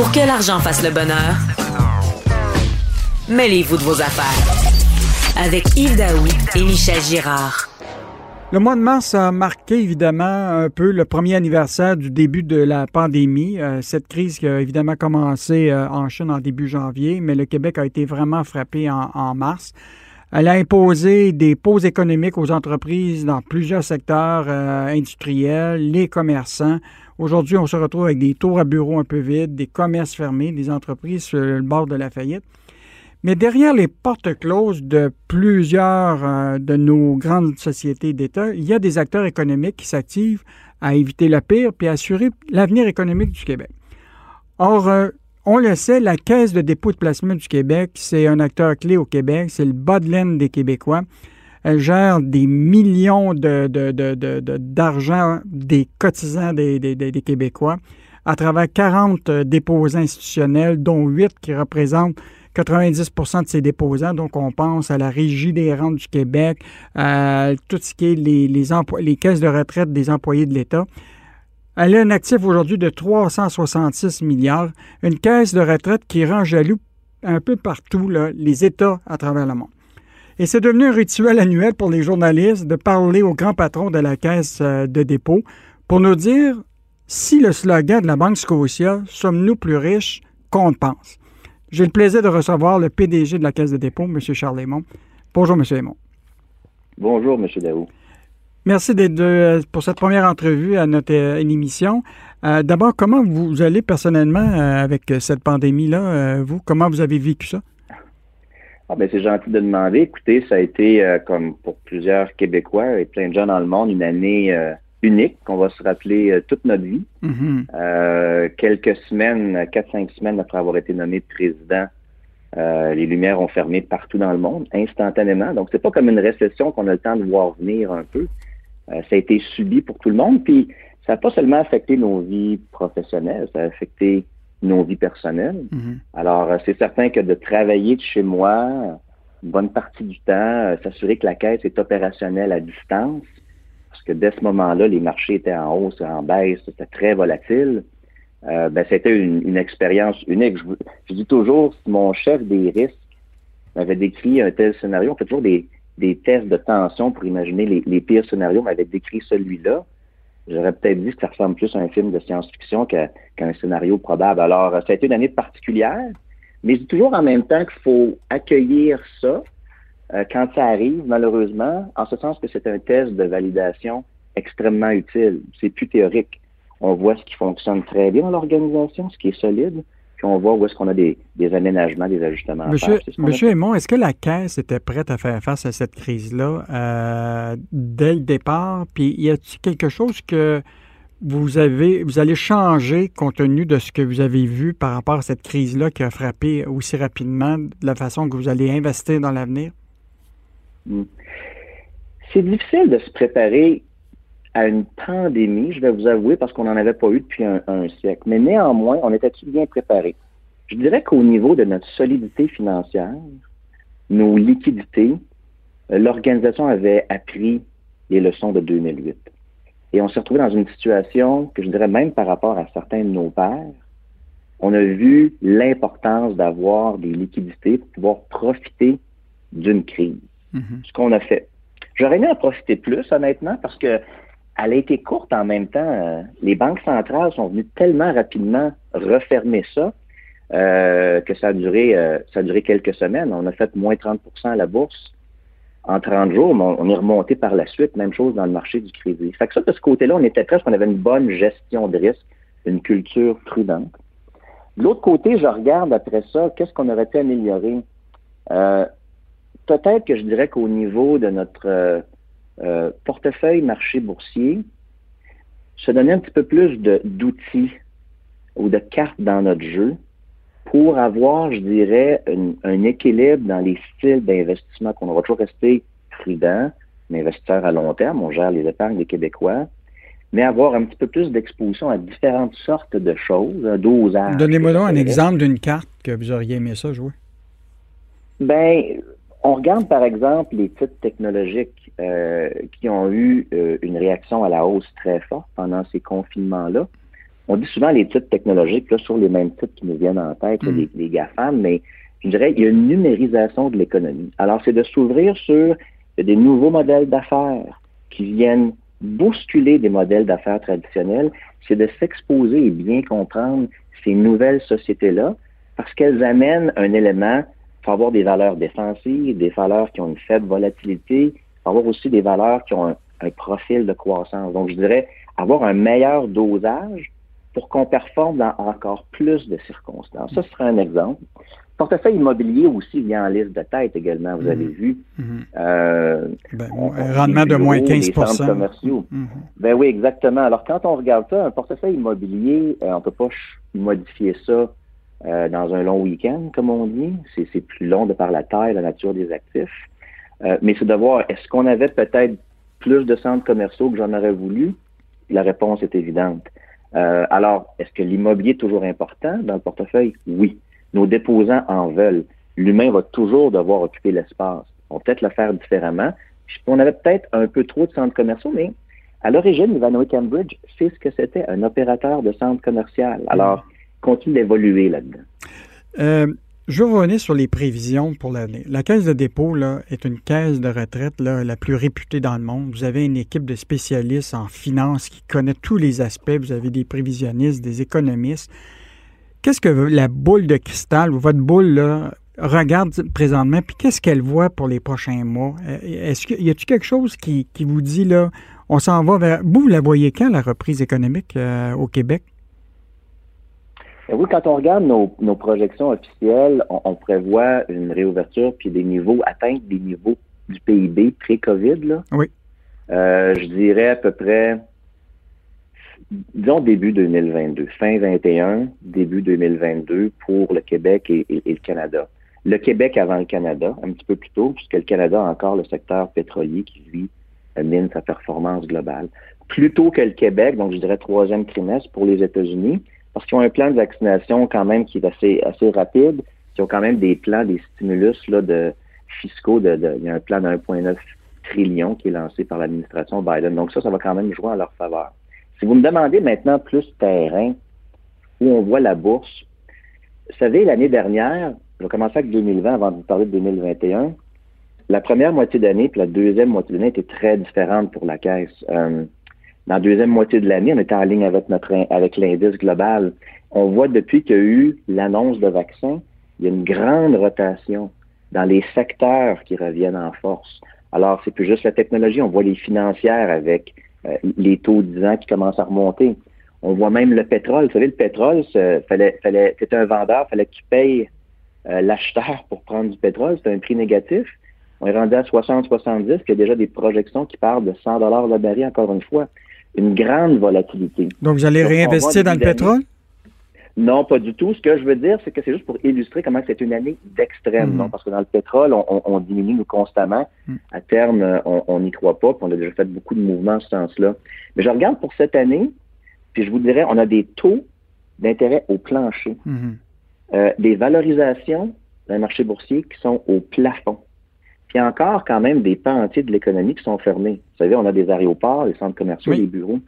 Pour que l'argent fasse le bonheur, mêlez-vous de vos affaires. Avec Yves Daoui et Michel Girard. Le mois de mars a marqué évidemment un peu le premier anniversaire du début de la pandémie. Euh, cette crise qui a évidemment commencé euh, en Chine en début janvier, mais le Québec a été vraiment frappé en, mars. Elle a imposé des pauses économiques aux entreprises dans plusieurs secteurs euh, industriels, les commerçants. Aujourd'hui, on se retrouve avec des tours à bureaux un peu vides, des commerces fermés, des entreprises sur le bord de la faillite. Mais derrière les portes closes de plusieurs euh, de nos grandes sociétés d'État, il y a des acteurs économiques qui s'activent à éviter le pire puis à assurer l'avenir économique du Québec. Or, euh, on le sait, la Caisse de dépôt de placement du Québec, c'est un acteur clé au Québec, c'est le bas de laine des Québécois. Elle gère des millions d'argent de, des cotisants des, Québécois à travers 40 déposants institutionnels, dont 8 qui représentent 90% de ses déposants. Donc, on pense à la Régie des rentes du Québec, à tout ce qui est les caisses de retraite des employés de l'État. Elle a un actif aujourd'hui de 366 milliards, une caisse de retraite qui rend jaloux un peu partout les États à travers le monde. Et c'est devenu un rituel annuel pour les journalistes de parler au grand patron de la caisse euh, de dépôt pour nous dire si le slogan de la Banque Scotia, sommes-nous plus riches qu'on pense. J'ai le plaisir de recevoir le PDG de la Caisse de dépôt, M. Charles Lémon. Bonjour, M. Lémon. Bonjour, M. Daou. Merci d'être pour cette première entrevue à notre euh, émission. Euh, d'abord, comment vous allez personnellement euh, avec cette pandémie-là, vous? Comment vous avez vécu ça? Ah ben c'est gentil de demander. Écoutez, ça a été, comme pour plusieurs Québécois et plein de gens dans le monde, une année unique qu'on va se rappeler euh, toute notre vie. Mm-hmm. Euh, quelques semaines, quatre, cinq semaines après avoir été nommé président, euh, les lumières ont fermé partout dans le monde, instantanément. Donc, c'est pas comme une récession qu'on a le temps de voir venir un peu. ça a été subi pour tout le monde. Puis, ça n'a pas seulement affecté nos vies professionnelles, ça a affecté nos vies personnelles. Mm-hmm. Alors, c'est certain que de travailler de chez moi, une bonne partie du temps, s'assurer que la caisse est opérationnelle à distance, parce que dès ce moment-là, les marchés étaient en hausse, en baisse, c'était très volatile. Euh, ben, c'était une, expérience unique. Je, dis toujours, si mon chef des risques m'avait décrit un tel scénario, on fait toujours des, tests de tension pour imaginer les, pires scénarios, m'avait décrit celui-là. J'aurais peut-être dit que ça ressemble plus à un film de science-fiction qu'à un scénario probable. Alors, ça a été une année particulière, mais je dis toujours en même temps qu'il faut accueillir ça, euh, quand ça arrive, malheureusement, en ce sens que c'est un test de validation extrêmement utile. C'est plus théorique. On voit ce qui fonctionne très bien dans l'organisation, ce qui est solide, puis on voit où est-ce qu'on a des, aménagements, des ajustements Monsieur, Monsieur Aymon, est-ce que la Caisse était prête à faire face à cette crise-là euh, dès le départ? Puis y a-t-il quelque chose que vous avez, vous allez changer compte tenu de ce que vous avez vu par rapport à cette crise-là qui a frappé aussi rapidement, de la façon que vous allez investir dans l'avenir? Hmm. C'est difficile de se préparer à une pandémie, je vais vous avouer, parce qu'on n'en avait pas eu depuis un, siècle. Mais néanmoins, on était-tu bien préparé? Je dirais qu'au niveau de notre solidité financière, nos liquidités, l'organisation avait appris les leçons de 2008. Et on s'est retrouvé dans une situation que je dirais même par rapport à certains de nos pères, on a vu l'importance d'avoir des liquidités pour pouvoir profiter d'une crise. Mhm. ce qu'on a fait. J'aurais aimé en profiter plus, honnêtement, parce que elle a été courte en même temps. Euh, les banques centrales sont venues tellement rapidement refermer ça euh, que ça a duré euh, ça a duré quelques semaines. On a fait moins 30% à la bourse en 30 jours, mais on, est remonté par la suite. Même chose dans le marché du crédit. Fait que ça, de ce côté-là, on était presque, on avait une bonne gestion de risque, une culture prudente. De l'autre côté, je regarde après ça, qu'est-ce qu'on aurait pu améliorer? peut-être que je dirais qu'au niveau de notre euh, portefeuille marché boursier, se donner un petit peu plus d'outils ou de cartes dans notre jeu pour avoir, je dirais, un, équilibre dans les styles d'investissement qu'on va toujours rester prudent, investisseur à long terme, on gère les épargnes des Québécois, mais avoir un petit peu plus d'exposition à différentes sortes de choses, un dosage. Donnez-moi donc un exemple d'une carte que vous auriez aimé ça jouer. Ben, on regarde par exemple les titres technologiques euh, qui ont eu euh, une réaction à la hausse très forte pendant ces confinements-là. on dit souvent les titres technologiques, là, sur les mêmes titres qui nous viennent en tête, mm. les, GAFAM, mais je dirais il y a une numérisation de l'économie. Alors, c'est de s'ouvrir sur des nouveaux modèles d'affaires qui viennent bousculer des modèles d'affaires traditionnels, c'est de s'exposer et bien comprendre ces nouvelles sociétés-là, parce qu'elles amènent un élément, il faut avoir des valeurs défensives, des valeurs qui ont une faible volatilité, avoir aussi des valeurs qui ont un, un profil de croissance. Donc, je dirais avoir un meilleur dosage pour qu'on performe dans encore plus de circonstances. Ça, ce serait un exemple. Portefeuille immobilier aussi vient en liste de tête également, vous avez mhm. vu. Mhm. Euh, ben, un rendement de moins 15 commerciaux. Mhm. Ben oui, exactement. Alors, quand on regarde ça, un portefeuille immobilier, euh, on ne peut pas modifier ça euh, dans un long week-end, comme on dit. C'est plus long de par la taille, la nature des actifs. Mais c'est de voir, est-ce qu'on avait peut-être plus de centres commerciaux que j'en aurais voulu? La réponse est évidente. Euh, alors, est-ce que l'immobilier est toujours important dans le portefeuille? Oui. Nos déposants en veulent. L'humain va toujours devoir occuper l'espace. On peut peut-être le faire différemment. On avait peut-être un peu trop de centres commerciaux, mais à l'origine, Ivanhoe Cambridge, c'est ce que c'était, un opérateur de centre commercial. Alors, continue d'évoluer là-dedans. Euh, je vais revenir sur les prévisions pour l'année. La caisse de dépôt est une caisse de retraite là, la plus réputée dans le monde. Vous avez une équipe de spécialistes en finance qui connaît tous les aspects. Vous avez des prévisionnistes, des économistes. Qu'est-ce que la boule de cristal, votre boule, là, regarde présentement, puis qu'est-ce qu'elle voit pour les prochains mois? Euh, est-ce qu'il y a-t-il quelque chose qui, vous dit, là, on s'en va vers... Vous, vous la voyez quand, la reprise économique euh, au Québec? Ben oui, quand on regarde nos, projections officielles, on, prévoit une réouverture puis des niveaux, atteindre des niveaux du PIB pré-COVID. Oui. Euh, je dirais à peu près, disons début 2022, fin 21, début 2022 pour le Québec et, le Canada. Le Québec avant le Canada, un petit peu plus tôt, puisque le Canada a encore le secteur pétrolier qui, lui, mine sa performance globale. Plutôt que le Québec, donc je dirais troisième trimestre pour les États-Unis, parce qu'ils ont un plan de vaccination quand même qui est assez, assez rapide. Ils ont quand même des plans, des stimulus là, de fiscaux. De, il y a un plan de 1,9 trillion qui est lancé par l'administration Biden. Donc ça, ça va quand même jouer en leur faveur. Si vous me demandez maintenant plus terrain, où on voit la bourse, vous savez, l'année dernière, je vais commencer avec 2020 avant de vous parler de 2021. La première moitié d'année puis la deuxième moitié d'année était très différente pour la caisse. Euh, dans la deuxième moitié de l'année, on était en ligne avec notre avec l'indice global. On voit depuis qu'il y a eu l'annonce de vaccins, il y a une grande rotation dans les secteurs qui reviennent en force. Alors, c'est plus juste la technologie, on voit les financières avec euh, les taux 10 ans qui commencent à remonter. On voit même le pétrole. Vous savez, le pétrole, fallait, fallait, c'était un vendeur, fallait qu'il paye euh, l'acheteur pour prendre du pétrole. C'était un prix négatif. On est rendu à 60-70, puis il y a déjà des projections qui parlent de 100 dollars le baril, encore une fois une grande volatilité. Donc, vous allez réinvestir dans le pétrole? Non, pas du tout. Ce que je veux dire, c'est que c'est juste pour illustrer comment c'est une année d'extrême. Hmm. Parce que dans le pétrole, on, diminue nous constamment. Hmm. À terme, on n'y croit pas. Puis on a déjà fait beaucoup de mouvements en ce sens-là. Mais je regarde pour cette année, puis je vous dirais, on a des taux d'intérêt au plancher, hmm. euh, des valorisations d'un marché boursier qui sont au plafond. Puis il y a encore quand même des pans entiers de l'économie qui sont fermés. Vous savez, on a des aéroports, les centres commerciaux, les bureaux.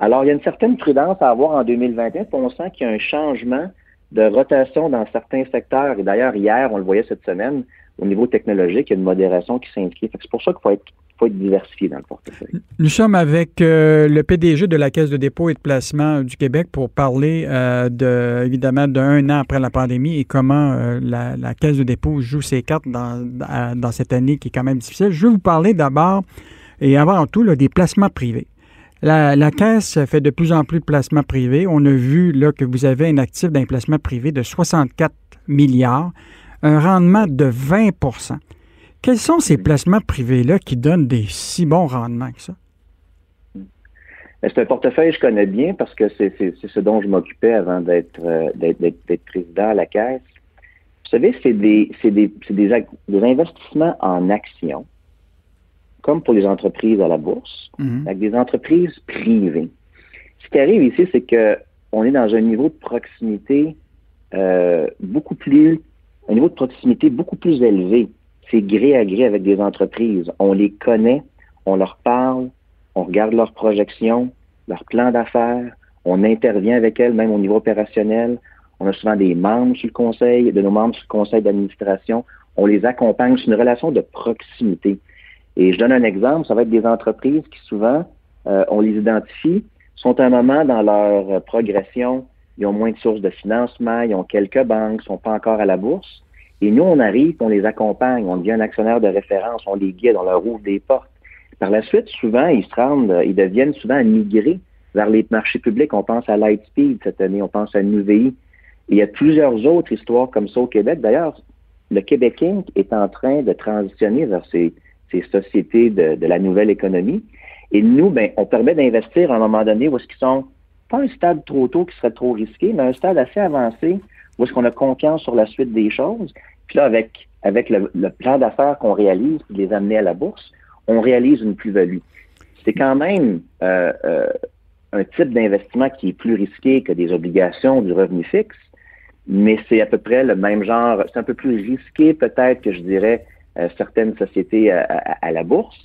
Alors, il y a une certaine prudence à avoir en 2021, puis on sent qu'il y a un changement de rotation dans certains secteurs. Et d'ailleurs, hier, on le voyait cette semaine, au niveau technologique, il y a une modération qui s'inscrit. C'est pour ça qu'il faut être faut diversifié dans le portefeuille. Nous sommes avec euh, le PDG de la Caisse de dépôt et de placement du Québec pour parler euh, de, évidemment d'un an après la pandémie et comment euh, la, Caisse de dépôt joue ses cartes dans, cette année qui est quand même difficile. Je vais vous parler d'abord et avant tout des placements privés. La, la, Caisse fait de plus en plus de placements privés. On a vu là, que vous avez un actif d'un placement privé de 64 milliards, un rendement de 20 quels sont ces placements privés-là qui donnent des si bons rendements que ça? Ben, c'est un portefeuille que je connais bien parce que c'est ce dont je m'occupais avant euh, d'être président à la Caisse. Vous savez, c'est des, des, des, investissements en actions, comme pour les entreprises à la bourse, mm-hmm. avec des entreprises privées. Ce qui arrive ici, c'est qu'on est dans un niveau de proximité euh, beaucoup plus, un niveau de proximité beaucoup plus élevé c'est gré à gré avec des entreprises. On les connaît, on leur parle, on regarde leurs projections, leurs plans d'affaires, On intervient avec elles, même au niveau opérationnel. On a souvent des membres sur le conseil, de nos membres sur le conseil d'administration. On les accompagne. C'est une relation de proximité. Et je donne un exemple, ça va être des entreprises qui souvent, euh, on les identifie, sont à un moment dans leur progression, ils ont moins de sources de financement, ils ont quelques banques, sont pas encore à la bourse. Et nous, on arrive, on les accompagne, on devient un actionnaire de référence, on les guide, on leur ouvre des portes. Par la suite, souvent, ils se rendent, ils deviennent souvent migrés vers les marchés publics. On pense à Lightspeed cette année, on pense à NUVI. il y a plusieurs autres histoires comme ça au Québec. D'ailleurs, le Québec Inc. est en train de transitionner vers ces, sociétés de, de, la nouvelle économie. Et nous, ben, on permet d'investir à un moment donné où est-ce qu'ils sont pas un stade trop tôt qui serait trop risqué, mais un stade assez avancé où est-ce qu'on a confiance sur la suite des choses. Puis là, avec, avec le, plan d'affaires qu'on réalise, puis les amener à la bourse, on réalise une plus-value. C'est quand même euh, euh, un type d'investissement qui est plus risqué que des obligations du revenu fixe, mais c'est à peu près le même genre. C'est un peu plus risqué peut-être que je dirais euh, certaines sociétés à, à, la bourse,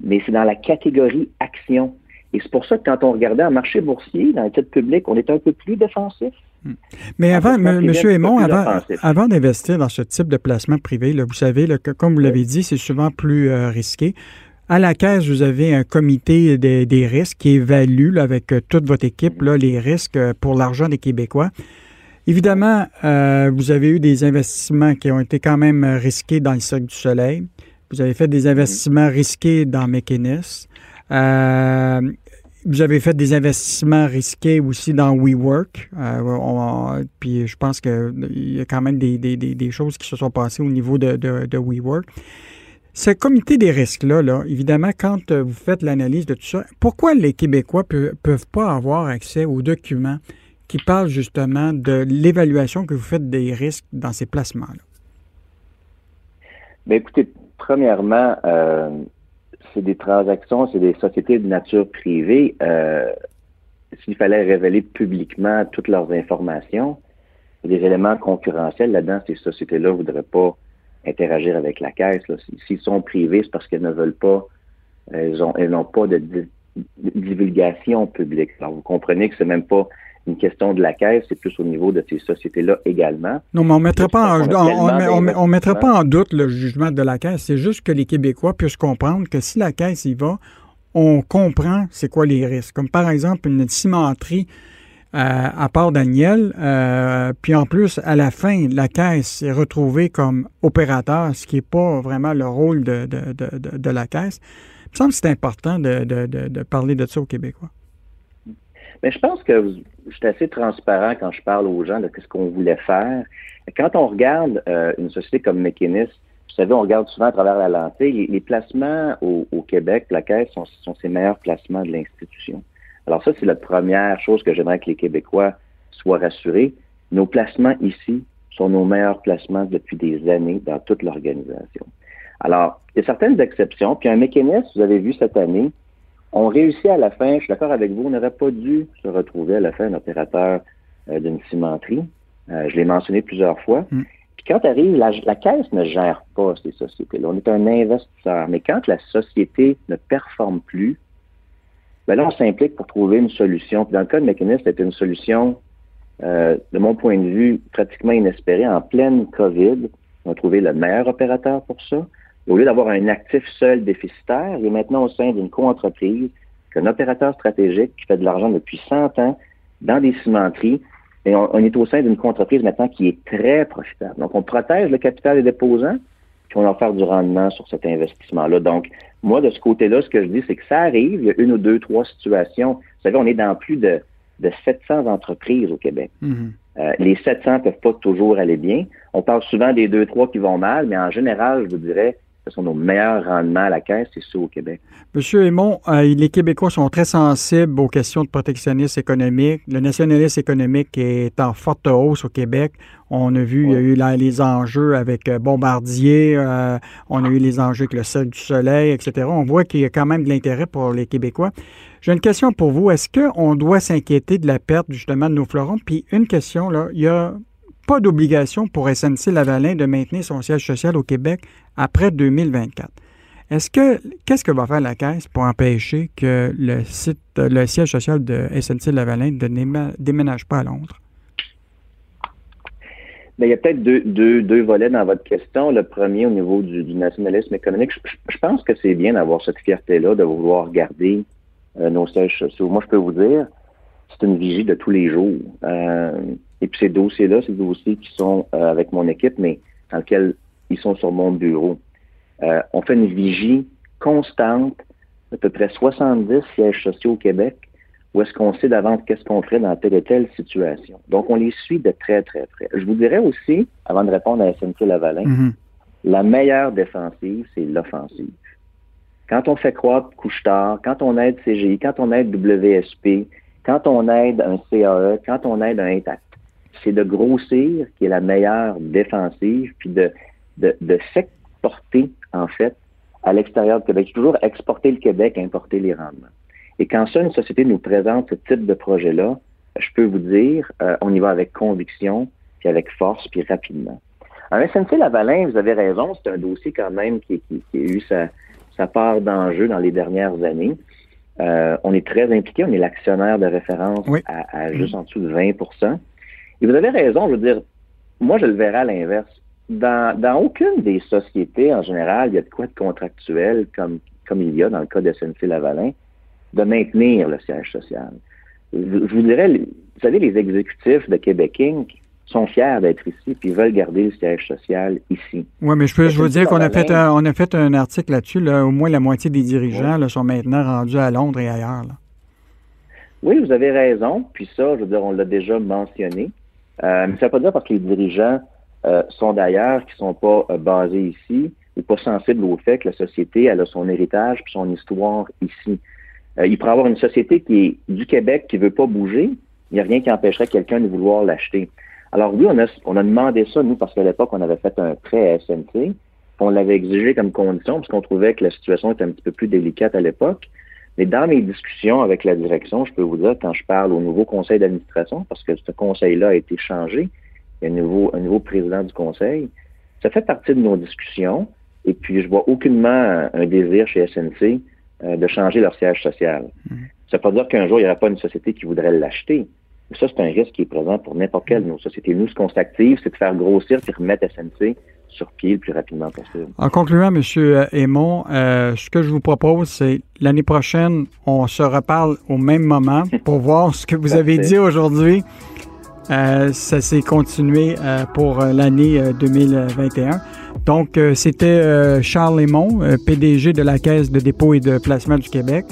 mais c'est dans la catégorie action. Et c'est pour ça que quand on regardait un marché boursier, dans le titre public, on était un peu plus défensif. Hmm. Mais avant, M. Aymon, avant, avant d'investir dans ce type de placement privé, là, vous savez, que, comme vous l'avez dit, c'est souvent plus euh, risqué. À la caisse, vous avez un comité des, risques qui évalue avec euh, toute votre équipe là, les risques euh, pour l'argent des Québécois. Évidemment, vous avez eu des investissements qui ont été quand même risqués dans le Cirque du Soleil. Vous avez fait des investissements risqués dans McInnes. Vous avez fait des investissements risqués aussi dans WeWork. Euh, puis je pense qu'il y a quand même des, choses qui se sont passées au niveau de, WeWork. Ce comité des risques-là, là, évidemment, quand euh, vous faites l'analyse de tout ça, pourquoi les Québécois ne peuvent pas avoir accès aux documents qui parlent justement de l'évaluation que vous faites des risques dans ces placements-là? Bien, écoutez, premièrement, euh, c'est des transactions, c'est des sociétés de nature privée. Euh, s'il fallait révéler publiquement toutes leurs informations, des éléments concurrentiels là-dedans, ces sociétés-là ne voudraient pas interagir avec la caisse. S'ils sont privés, c'est parce qu'elles ne veulent pas, elles n'ont pas de divulgation publique. Alors, vous comprenez que c'est même pas une question de la caisse, c'est plus au niveau de ces sociétés-là également. Non, mais on ne mettra, pas en, on, mettra pas en doute le jugement de la caisse. C'est juste que les Québécois puissent comprendre que si la caisse y va, on comprend c'est quoi les risques. Comme par exemple une cimenterie euh, à part Daniel, euh, puis en plus, à la fin, la caisse est retrouvée comme opérateur, ce qui n'est pas vraiment le rôle de, de, la caisse. Il me semble que c'est important de, parler de ça aux Québécois. Mais je pense que je suis assez transparent quand je parle aux gens de ce qu'on voulait faire. Quand on regarde euh, une société comme McKinnis, vous savez, on regarde souvent à travers la lentille, les, placements au, Québec, la sont, sont ses meilleurs placements de l'institution. Alors ça, c'est la première chose que j'aimerais que les Québécois soient rassurés. Nos placements ici sont nos meilleurs placements depuis des années dans toute l'organisation. Alors, il y a certaines exceptions. Puis un mécanisme, vous avez vu cette année, on réussit à la fin, je suis d'accord avec vous, on n'aurait pas dû se retrouver à la fin un opérateur euh, d'une cimenterie. Euh, je l'ai mentionné plusieurs fois. Mm. Puis quand arrive, la, la, caisse ne gère pas ces sociétés-là. On est un investisseur. Mais quand la société ne performe plus, ben là, on s'implique pour trouver une solution. Puis dans le cas de Mécanisme, c'était une solution, euh, de mon point de vue, pratiquement inespérée. En pleine COVID, on a trouvé le meilleur opérateur pour ça au lieu d'avoir un actif seul déficitaire, il est maintenant au sein d'une co-entreprise, un opérateur stratégique qui fait de l'argent depuis 100 ans dans des cimenteries. Et on, est au sein d'une co-entreprise maintenant qui est très profitable. Donc, on protège le capital des déposants, puis on va faire du rendement sur cet investissement-là. Donc, moi, de ce côté-là, ce que je dis, c'est que ça arrive, il y a une ou deux, trois situations. Vous savez, on est dans plus de, de 700 entreprises au Québec. Mm-hmm. Euh, les 700 peuvent pas toujours aller bien. On parle souvent des deux, trois qui vont mal, mais en général, je vous dirais, ce sont nos meilleurs rendements à la caisse, c'est ça au Québec. Monsieur Aymon, euh, les Québécois sont très sensibles aux questions de protectionnisme économique. Le nationalisme économique est en forte hausse au Québec. On a vu, il y a eu les enjeux avec euh, Bombardier, euh, on a eu les enjeux avec le Cirque du Soleil, etc. On voit qu'il y a quand même de l'intérêt pour les Québécois. J'ai une question pour vous. Est-ce qu'on doit s'inquiéter de la perte justement de nos fleurons? Puis une question, là, il y a pas d'obligation pour SNC Lavalin de maintenir son siège social au Québec après 2024. Est-ce que qu'est-ce que va faire la Caisse pour empêcher que le site, le siège social de SNC Lavalin ne déménage pas à Londres? Bien, il y a peut-être deux, deux, volets dans votre question. Le premier, au niveau du, nationalisme économique, je, pense que c'est bien d'avoir cette fierté-là, de vouloir garder euh, nos sièges sociaux. Moi, je peux vous dire, c'est une vigie de tous les jours. Euh, et puis ces dossiers-là, c'est des dossiers qui sont euh, avec mon équipe, mais dans lesquels ils sont sur mon bureau. on fait une vigie constante, à peu près 70 sièges sociaux au Québec, ou est-ce qu'on sait d'avance qu'est-ce qu'on ferait dans telle et telle situation? Donc, on les suit de très, très près. Je vous dirais aussi, avant de répondre à SNC Lavalin, mm-hmm. la meilleure défensive, c'est l'offensive. Quand on fait croître couche-tard, quand on aide CGI, quand on aide WSP, quand on aide un CAE, quand on aide un Intact, c'est de grossir qui est la meilleure défensive, puis de, de, de s'exporter, en fait, à l'extérieur du Québec. Toujours exporter le Québec, importer les rendements. Et quand ça, une société nous présente ce type de projet-là, je peux vous dire, euh, on y va avec conviction, puis avec force, puis rapidement. En SNC Lavalin, vous avez raison, c'est un dossier quand même qui, a eu sa, part d'enjeu dans les dernières années. Euh, on est très impliqué, on est l'actionnaire de référence à, juste en dessous de 20 Et vous avez raison, je veux dire, moi je le verrai à l'inverse. Dans, dans aucune des sociétés, en général, il y a de quoi de contractuel comme, comme il y a dans le cas de SNC Lavalin de maintenir le siège social. Je, vous dirais, vous savez, les exécutifs de Québec Inc. sont fiers d'être ici puis veulent garder le siège social ici. Oui, mais je peux vous dire qu'on a fait un, on a fait un article là-dessus. Là, au moins la moitié des dirigeants sont maintenant rendus à Londres et ailleurs. Oui, vous avez raison. Puis ça, je veux dire, on l'a déjà mentionné. Euh, mais ça ne veut pas dire parce que les dirigeants euh, sont d'ailleurs, qui ne sont pas euh, basés ici, ou pas sensibles au fait que la société elle a son héritage puis son histoire ici. Euh, il pourrait avoir une société qui est du Québec qui veut pas bouger. Il n'y a rien qui empêcherait quelqu'un de vouloir l'acheter. Alors oui, on a, on a demandé ça, nous, parce qu'à l'époque, on avait fait un prêt à SNC. On l'avait exigé comme condition parce qu'on trouvait que la situation était un petit peu plus délicate à l'époque. Mais dans mes discussions avec la direction, je peux vous dire, quand je parle au nouveau conseil d'administration, parce que ce conseil-là a été changé, il y a un nouveau, un nouveau président du conseil, ça fait partie de nos discussions. Et puis, je vois aucunement un désir chez SNC euh, de changer leur siège social. Mhm. Ça ne veut pas dire qu'un jour, il n'y aura pas une société qui voudrait l'acheter. Ça, c'est un risque qui est présent pour n'importe quelle de nos sociétés. Nous, ce qu'on s'active, c'est de faire grossir et remettre SNC sur pied le plus rapidement possible. En concluant, M. Aymon, euh, ce que je vous propose, c'est l'année prochaine, on se reparle au même moment pour voir ce que vous avez dit aujourd'hui. Euh, ça s'est continué pour l'année 2021. Donc, euh, c'était euh, Charles euh, PDG de la Caisse de dépôt et de placement du Québec.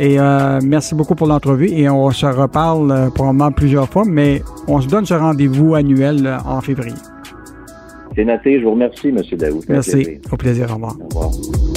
Et merci beaucoup pour l'entrevue et on se reparle probablement plusieurs fois, mais on se donne ce rendez-vous annuel en février. Je vous remercie, M. Daou. Merci. Au plaisir. Au revoir. Au revoir.